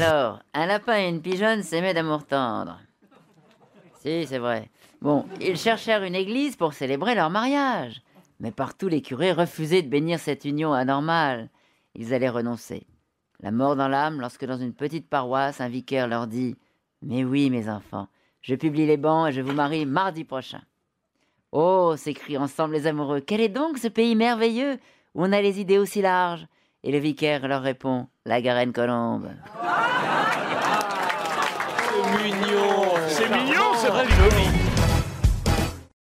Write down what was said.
Alors, un lapin et une pigeonne s'aimaient d'amour tendre. Si, c'est vrai. Bon, ils cherchèrent une église pour célébrer leur mariage. Mais partout, les curés refusaient de bénir cette union anormale. Ils allaient renoncer. La mort dans l'âme lorsque dans une petite paroisse, un vicaire leur dit Mais oui, mes enfants, je publie les bancs et je vous marie mardi prochain. Oh s'écrient ensemble les amoureux, quel est donc ce pays merveilleux où on a les idées aussi larges? Et le vicaire leur répond La Garenne Colombe. Hello, Toby.